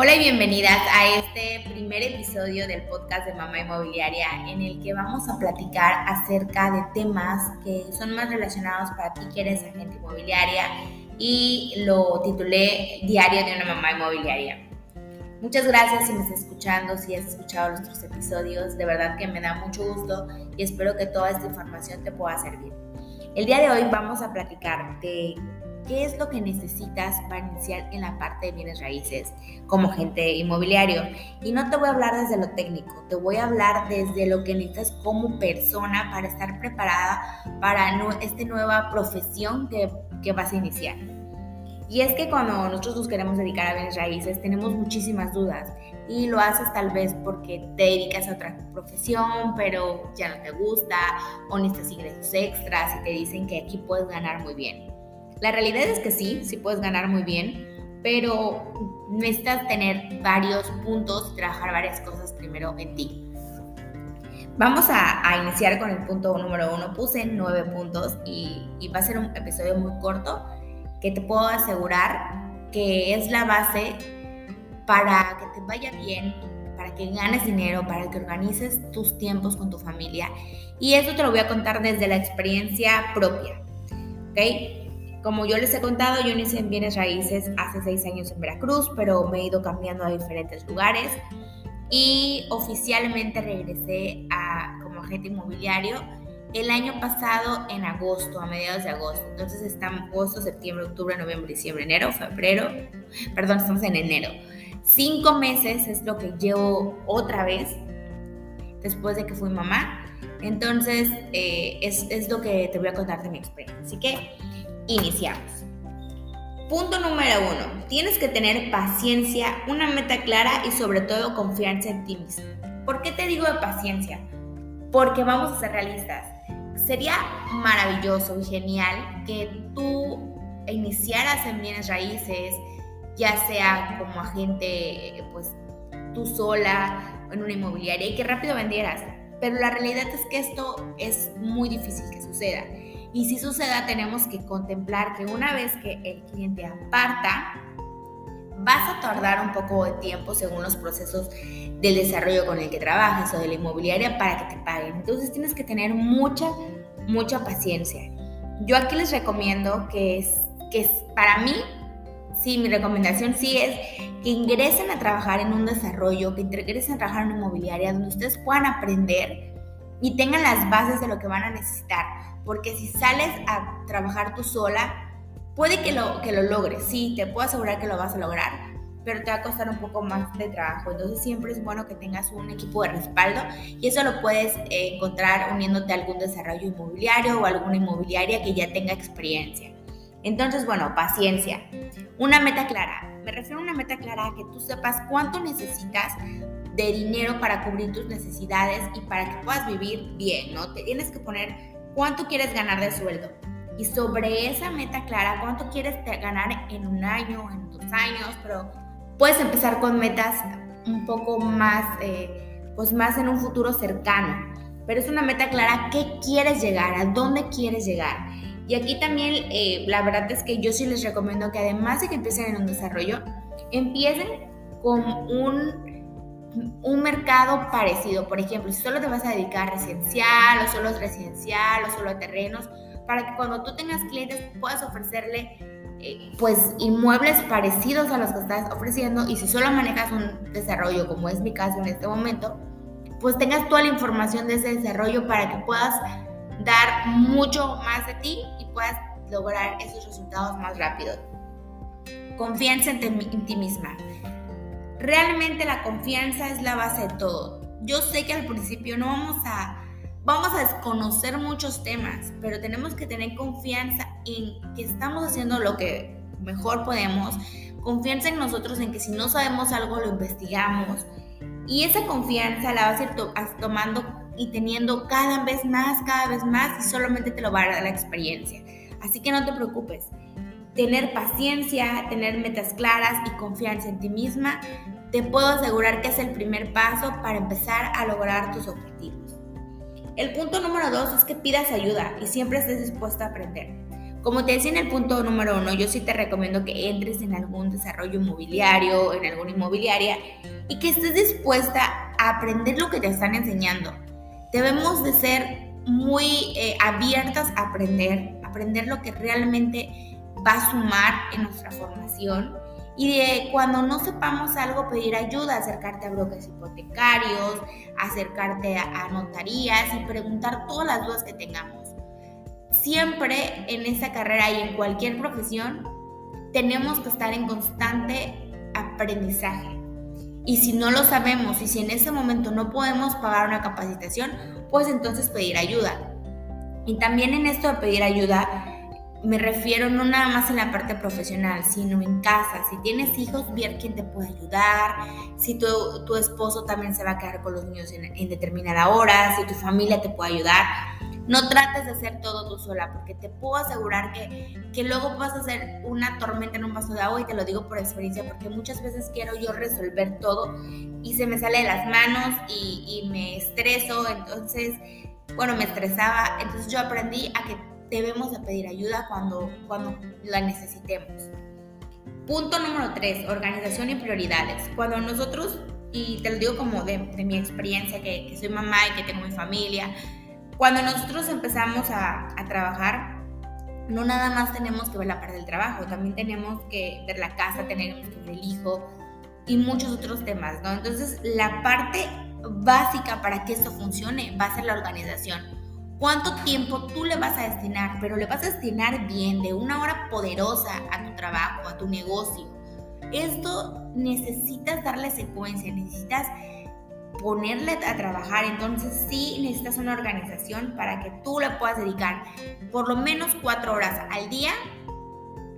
Hola y bienvenidas a este primer episodio del podcast de Mamá Inmobiliaria en el que vamos a platicar acerca de temas que son más relacionados para ti que eres agente inmobiliaria y lo titulé Diario de una Mamá Inmobiliaria. Muchas gracias si me estás escuchando, si has escuchado nuestros episodios, de verdad que me da mucho gusto y espero que toda esta información te pueda servir. El día de hoy vamos a platicar de qué es lo que necesitas para iniciar en la parte de bienes raíces como agente inmobiliario. Y no te voy a hablar desde lo técnico, te voy a hablar desde lo que necesitas como persona para estar preparada para esta nueva profesión que, que vas a iniciar. Y es que cuando nosotros nos queremos dedicar a bienes raíces tenemos muchísimas dudas y lo haces tal vez porque te dedicas a otra profesión pero ya no te gusta o necesitas ingresos extras y te dicen que aquí puedes ganar muy bien. La realidad es que sí, sí puedes ganar muy bien, pero necesitas tener varios puntos trabajar varias cosas primero en ti. Vamos a, iniciar con el punto número uno. Puse nueve puntos y, y va a ser un episodio muy corto que te puedo asegurar que es la base para que te vaya bien, para que ganes dinero, para que organices tus tiempos con tu familia. Y eso te lo voy a contar desde la experiencia propia. ¿Ok? Como yo les he contado, yo inicié en bienes raíces hace seis años en Veracruz, pero me he ido cambiando a diferentes lugares y oficialmente regresé a, como agente inmobiliario el año pasado en agosto, a mediados de agosto. Entonces están agosto, septiembre, octubre, noviembre, diciembre, enero, febrero. Perdón, estamos en enero. Cinco meses es lo que llevo otra vez después de que fui mamá. Entonces eh, es, es lo que te voy a contar de mi experiencia. Así que Iniciamos. Punto número uno. Tienes que tener paciencia, una meta clara y sobre todo confianza en ti mismo. ¿Por qué te digo de paciencia? Porque vamos a ser realistas. Sería maravilloso y genial que tú iniciaras en bienes raíces, ya sea como agente, pues tú sola en una inmobiliaria y que rápido vendieras. Pero la realidad es que esto es muy difícil que suceda. Y si suceda, tenemos que contemplar que una vez que el cliente aparta, vas a tardar un poco de tiempo según los procesos del desarrollo con el que trabajes o de la inmobiliaria para que te paguen. Entonces tienes que tener mucha, mucha paciencia. Yo aquí les recomiendo que es, que es, para mí, sí, mi recomendación sí es que ingresen a trabajar en un desarrollo, que ingresen a trabajar en una inmobiliaria donde ustedes puedan aprender y tengan las bases de lo que van a necesitar porque si sales a trabajar tú sola, puede que lo, que lo logres, sí, te puedo asegurar que lo vas a lograr, pero te va a costar un poco más de trabajo. Entonces siempre es bueno que tengas un equipo de respaldo y eso lo puedes eh, encontrar uniéndote a algún desarrollo inmobiliario o alguna inmobiliaria que ya tenga experiencia. Entonces, bueno, paciencia. Una meta clara. Me refiero a una meta clara a que tú sepas cuánto necesitas de dinero para cubrir tus necesidades y para que puedas vivir bien, ¿no? Te tienes que poner cuánto quieres ganar de sueldo. Y sobre esa meta clara, cuánto quieres ganar en un año, en dos años, pero puedes empezar con metas un poco más, eh, pues más en un futuro cercano. Pero es una meta clara, ¿qué quieres llegar? ¿A dónde quieres llegar? Y aquí también eh, la verdad es que yo sí les recomiendo que además de que empiecen en un desarrollo, empiecen con un un mercado parecido. Por ejemplo, si solo te vas a dedicar a residencial o solo es residencial o solo a terrenos, para que cuando tú tengas clientes puedas ofrecerle eh, pues inmuebles parecidos a los que estás ofreciendo y si solo manejas un desarrollo como es mi caso en este momento, pues tengas toda la información de ese desarrollo para que puedas dar mucho más de ti y puedas lograr esos resultados más rápido. Confianza en ti misma. Realmente la confianza es la base de todo. Yo sé que al principio no vamos a vamos a desconocer muchos temas, pero tenemos que tener confianza en que estamos haciendo lo que mejor podemos, confianza en nosotros en que si no sabemos algo lo investigamos y esa confianza la vas a ir tomando y teniendo cada vez más, cada vez más y solamente te lo va a dar la experiencia. Así que no te preocupes tener paciencia, tener metas claras y confianza en ti misma, te puedo asegurar que es el primer paso para empezar a lograr tus objetivos. El punto número dos es que pidas ayuda y siempre estés dispuesta a aprender. Como te decía en el punto número uno, yo sí te recomiendo que entres en algún desarrollo inmobiliario, en alguna inmobiliaria y que estés dispuesta a aprender lo que te están enseñando. Debemos de ser muy eh, abiertas a aprender, aprender lo que realmente va a sumar en nuestra formación y de cuando no sepamos algo pedir ayuda, acercarte a brokers hipotecarios, acercarte a notarías y preguntar todas las dudas que tengamos siempre en esta carrera y en cualquier profesión tenemos que estar en constante aprendizaje. Y si no lo sabemos y si en ese momento no podemos pagar una capacitación, pues entonces pedir ayuda. Y también en esto de pedir ayuda, me refiero no nada más en la parte profesional, sino en casa. Si tienes hijos, ver quién te puede ayudar. Si tu, tu esposo también se va a quedar con los niños en, en determinada hora, si tu familia te puede ayudar no trates de hacer todo tú sola, porque te puedo asegurar que, que luego vas a hacer una tormenta en un vaso de agua y te lo digo por experiencia, porque muchas veces quiero yo resolver todo y se me sale de las manos y, y me estreso, entonces, bueno, me estresaba, entonces yo aprendí a que debemos de pedir ayuda cuando, cuando la necesitemos. Punto número 3, organización y prioridades. Cuando nosotros, y te lo digo como de, de mi experiencia, que, que soy mamá y que tengo mi familia, cuando nosotros empezamos a, trabajar, no nada más tenemos que ver la parte del trabajo, también tenemos que ver la casa, tenemos que ver el hijo y muchos otros temas, ¿no? Entonces, la parte básica para que esto funcione va a ser la organización. ¿Cuánto tiempo tú le vas a destinar? Pero le vas a destinar bien, de una hora poderosa a tu trabajo, a tu negocio. Esto necesitas darle secuencia, necesitas ponerle a trabajar, entonces sí necesitas una organización para que tú le puedas dedicar por lo menos cuatro horas al día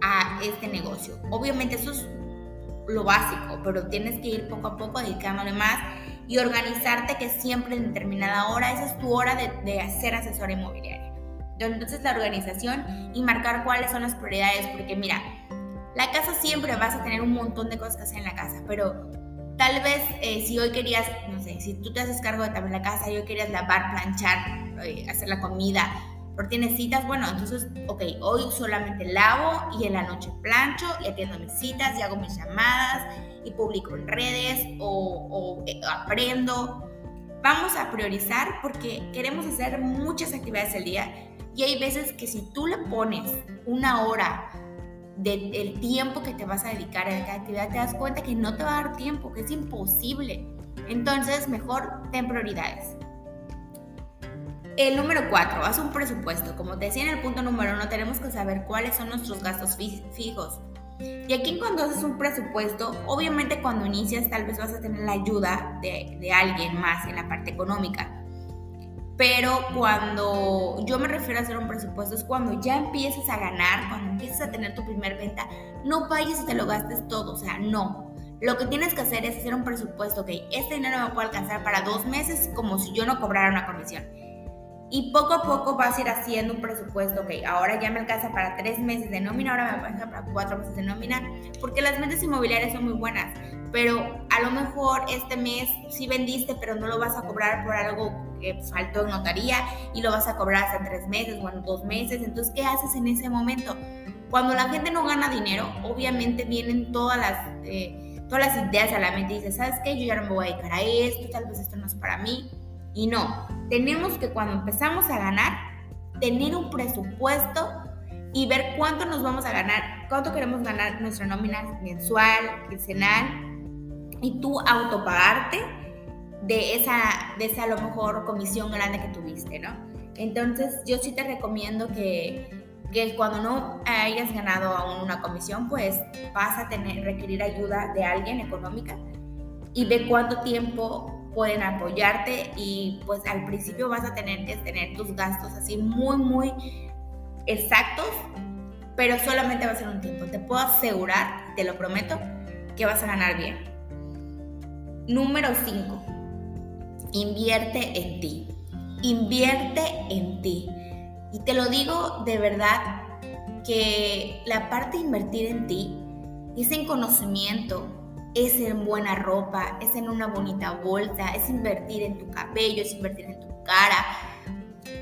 a este negocio. Obviamente eso es lo básico, pero tienes que ir poco a poco dedicándole más y organizarte que siempre en determinada hora, esa es tu hora de, de hacer asesora inmobiliaria. Entonces la organización y marcar cuáles son las prioridades, porque mira, la casa siempre vas a tener un montón de cosas que hacer en la casa, pero Tal vez eh, si hoy querías, no sé, si tú te haces cargo de también la casa y hoy querías lavar, planchar, eh, hacer la comida, pero tienes citas, bueno, entonces, ok, hoy solamente lavo y en la noche plancho y atiendo mis citas y hago mis llamadas y publico en redes o, o eh, aprendo. Vamos a priorizar porque queremos hacer muchas actividades al día y hay veces que si tú le pones una hora del tiempo que te vas a dedicar a cada actividad, te das cuenta que no te va a dar tiempo, que es imposible. Entonces, mejor ten prioridades. El número cuatro, haz un presupuesto. Como te decía en el punto número uno, tenemos que saber cuáles son nuestros gastos fijos. Y aquí cuando haces un presupuesto, obviamente cuando inicias tal vez vas a tener la ayuda de, alguien más en la parte económica pero cuando yo me refiero a hacer un presupuesto es cuando ya empiezas a ganar, cuando empiezas a tener tu primer venta, no vayas y te lo gastes todo, o sea, no. Lo que tienes que hacer es hacer un presupuesto, ok, este dinero me puede alcanzar para dos meses como si yo no cobrara una comisión. Y poco a poco vas a ir haciendo un presupuesto, ok, ahora ya me alcanza para tres meses de nómina, ahora me alcanza para cuatro meses de nómina, porque las ventas inmobiliarias son muy buenas, pero a lo mejor este mes sí vendiste, pero no lo vas a cobrar por algo que faltó en notaría y lo vas a cobrar hasta tres meses o dos meses. Entonces, ¿qué haces en ese momento? Cuando la gente no gana dinero, obviamente vienen todas las, eh, todas las ideas a la mente y dices, ¿sabes qué? Yo ya no me voy a dedicar a esto, tal vez esto no es para mí. Y no, tenemos que cuando empezamos a ganar, tener un presupuesto y ver cuánto nos vamos a ganar, cuánto queremos ganar nuestra nómina mensual, quincenal, y tú autopagarte de esa, de esa a lo mejor comisión grande que tuviste, ¿no? Entonces yo sí te recomiendo que, que cuando no hayas ganado aún una comisión, pues vas a tener, requerir ayuda de alguien económica y ve cuánto tiempo pueden apoyarte y pues al principio vas a tener que tener tus gastos así muy, muy exactos, pero solamente va a ser un tiempo. Te puedo asegurar, te lo prometo, que vas a ganar bien. Número 5 Invierte en ti. Invierte en ti. Y te lo digo de verdad que la parte de invertir en ti es en conocimiento, es en buena ropa, es en una bonita bolsa, es invertir en tu cabello, es invertir en tu cara.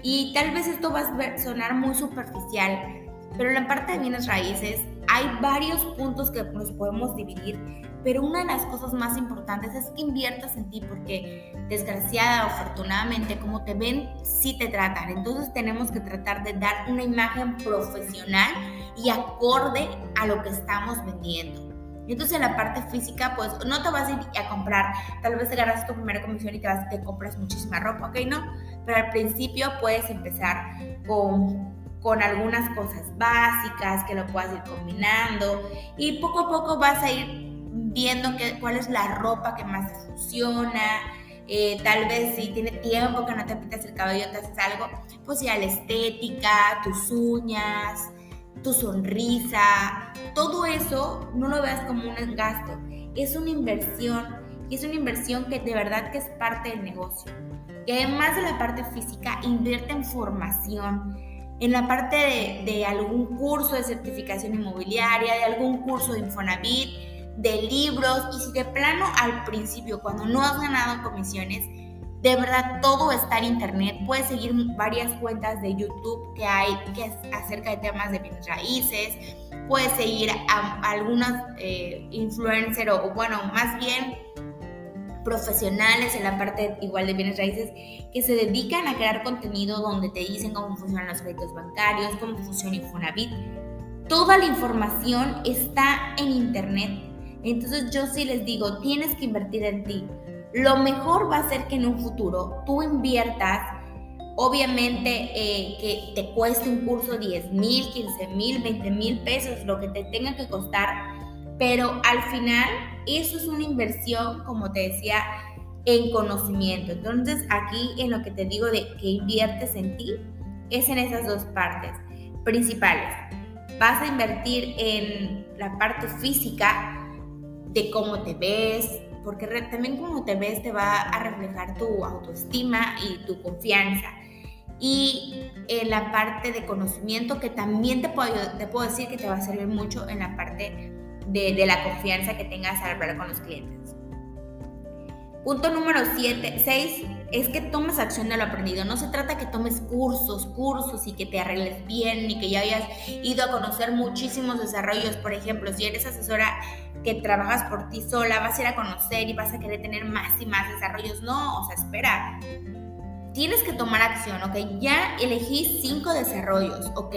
Y tal vez esto va a sonar muy superficial, Pero en la parte de bienes raíces hay varios puntos que nos podemos dividir, pero una de las cosas más importantes es que inviertas en ti porque desgraciada afortunadamente como te ven, sí te tratan. Entonces tenemos que tratar de dar una imagen profesional y acorde a lo que estamos vendiendo. Entonces en la parte física, pues no te vas a ir a comprar, tal vez te ganas tu primera comisión y te compras muchísima ropa, ¿ok? No, pero al principio puedes empezar con, con algunas cosas básicas que lo puedas ir combinando y poco a poco vas a ir viendo que, cuál es la ropa que más te funciona. Eh, tal vez si tiene tiempo que no te pintas el cabello, te haces algo, pues ya la estética, tus uñas, tu sonrisa, todo eso no lo veas como un gasto, es una inversión y es una inversión que de verdad que es parte del negocio. Y además de la parte física, invierte en formación, en la parte de, de algún curso de certificación inmobiliaria, de algún curso de Infonavit, de libros y si de plano al principio, cuando no has ganado comisiones, de verdad, todo está en internet. Puedes seguir varias cuentas de YouTube que hay que acerca de temas de bienes raíces. Puedes seguir a, algunos eh, influencers o, bueno, más bien profesionales en la parte igual de bienes raíces que se dedican a crear contenido donde te dicen cómo funcionan los créditos bancarios, cómo funciona Infonavit. Toda la información está en internet. Entonces yo sí les digo, tienes que invertir en ti lo mejor va a ser que en un futuro tú inviertas, obviamente eh, que te cueste un curso 10 mil, 15 mil, 20 mil pesos, lo que te tenga que costar, pero al final eso es una inversión, como te decía, en conocimiento. Entonces aquí en lo que te digo de que inviertes en ti es en esas dos partes principales. Vas a invertir en la parte física de cómo te ves, porque también como te ves te va a reflejar tu autoestima y tu confianza. Y en la parte de conocimiento que también te puedo, te puedo decir que te va a servir mucho en la parte de la confianza que tengas al hablar con los clientes. Punto número 7, 6 es que tomes acción de lo aprendido. No se trata que tomes cursos, cursos y que te arregles bien y que ya hayas ido a conocer muchísimos desarrollos. Por ejemplo, si eres asesora que trabajas por ti sola, vas a ir a conocer y vas a querer tener más y más desarrollos. No, o sea, espera. Tienes que tomar acción, ¿ok? Ya elegí cinco desarrollos, ¿ok?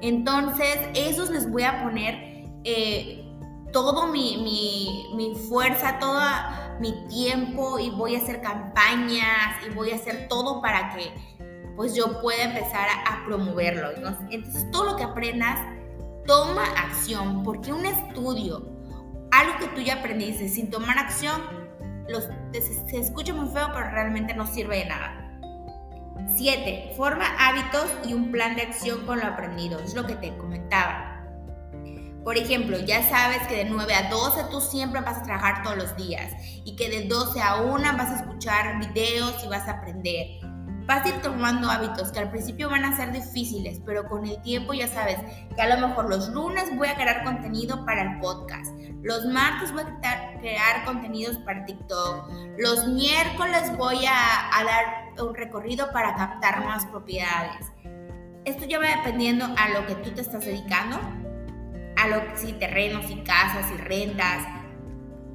Entonces, esos les voy a poner eh, todo mi, mi, fuerza, toda mi tiempo y voy a hacer campañas y voy a hacer todo para que pues yo pueda empezar a, promoverlo. Entonces todo lo que aprendas, toma acción, porque un estudio, algo que tú ya aprendiste sin tomar acción, los, se, se escucha muy feo, pero realmente no sirve de nada. 7. Forma hábitos y un plan de acción con lo aprendido. Es lo que te comentaba. Por ejemplo, ya sabes que de 9 a 12 tú siempre vas a trabajar todos los días y que de 12 a 1 vas a escuchar videos y vas a aprender. Vas a ir tomando hábitos que al principio van a ser difíciles, pero con el tiempo ya sabes que a lo mejor los lunes voy a crear contenido para el podcast, los martes voy a crear contenidos para TikTok, los miércoles voy a, dar un recorrido para captar más propiedades. Esto ya va dependiendo a lo que tú te estás dedicando a lo sí, terrenos y casas y rentas,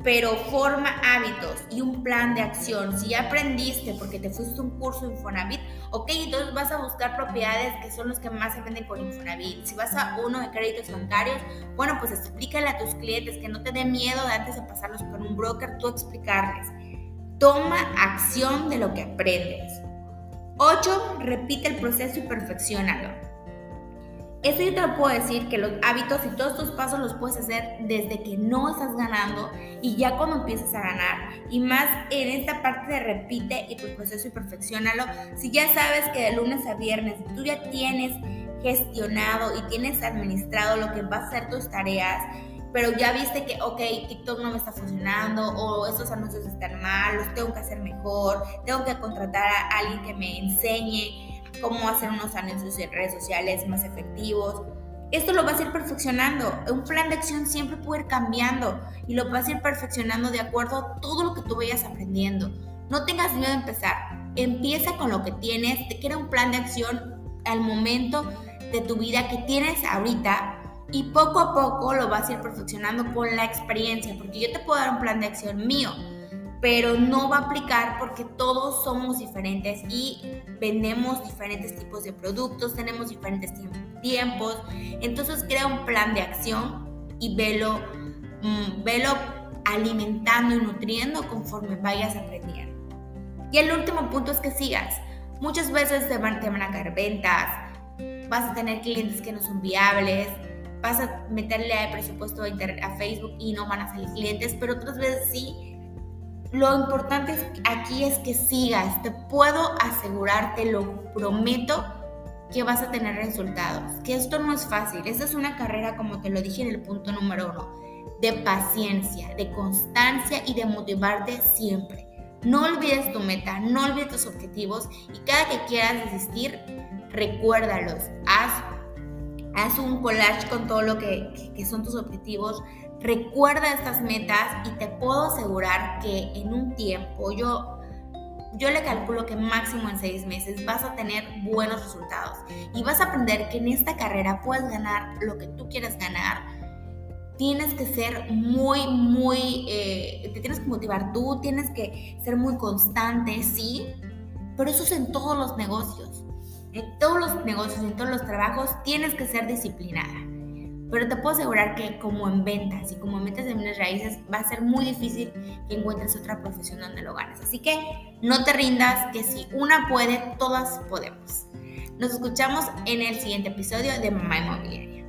pero forma hábitos y un plan de acción. Si ya aprendiste porque te fuiste un curso Infonavit, ok, entonces vas a buscar propiedades que son los que más se venden con Infonavit. Si vas a uno de créditos bancarios, bueno, pues explícale a tus clientes que no te dé miedo de antes de pasarlos por un broker, tú explicarles. Toma acción de lo que aprendes. 8. Repite el proceso y perfeccionalo. Esto yo te lo puedo decir que los hábitos y todos estos pasos los puedes hacer desde que no estás ganando y ya cuando empiezas a ganar. Y más en esta parte de repite y tu proceso y perfeccionalo. Si ya sabes que de lunes a viernes tú ya tienes gestionado y tienes administrado lo que va a ser tus tareas, pero ya viste que, ok, TikTok no me está funcionando o estos anuncios están mal, los tengo que hacer mejor, tengo que contratar a alguien que me enseñe cómo hacer unos anuncios en redes sociales más efectivos. Esto lo vas a ir perfeccionando. Un plan de acción siempre puede ir cambiando y lo vas a ir perfeccionando de acuerdo a todo lo que tú vayas aprendiendo. No tengas miedo de empezar. Empieza con lo que tienes, te crea un plan de acción al momento de tu vida que tienes ahorita y poco a poco lo vas a ir perfeccionando con la experiencia, porque yo te puedo dar un plan de acción mío, pero no va a aplicar porque todos somos diferentes y vendemos diferentes tipos de productos, tenemos diferentes tiempos, entonces crea un plan de acción y velo, mm, velo alimentando y nutriendo conforme vayas aprendiendo. Y el último punto es que sigas. Muchas veces te van, te van a caer ventas, vas a tener clientes que no son viables, vas a meterle presupuesto a, a Facebook y no van a salir clientes, pero otras veces sí. Lo importante aquí es que sigas. Te puedo asegurar, te lo prometo, que vas a tener resultados. Que esto no es fácil. Esta es una carrera, como te lo dije en el punto número uno, de paciencia, de constancia y de motivarte siempre. No olvides tu meta, no olvides tus objetivos y cada que quieras desistir, recuérdalos. Haz haz un collage con todo lo que, son tus objetivos, recuerda estas metas y te puedo asegurar que en un tiempo, yo, yo le calculo que máximo en seis meses vas a tener buenos resultados y vas a aprender que en esta carrera puedes ganar lo que tú quieras ganar. Tienes que ser muy, muy, eh, te tienes que motivar tú, tienes que ser muy constante, sí, pero eso es en todos los negocios en todos los negocios, en todos los trabajos, tienes que ser disciplinada. Pero te puedo asegurar que como en ventas y como en ventas raíces va a ser muy difícil que encuentres otra profesión donde lo ganes. Así que no te rindas, que si una puede, todas podemos. Nos escuchamos en el siguiente episodio de Mamá Inmobiliaria.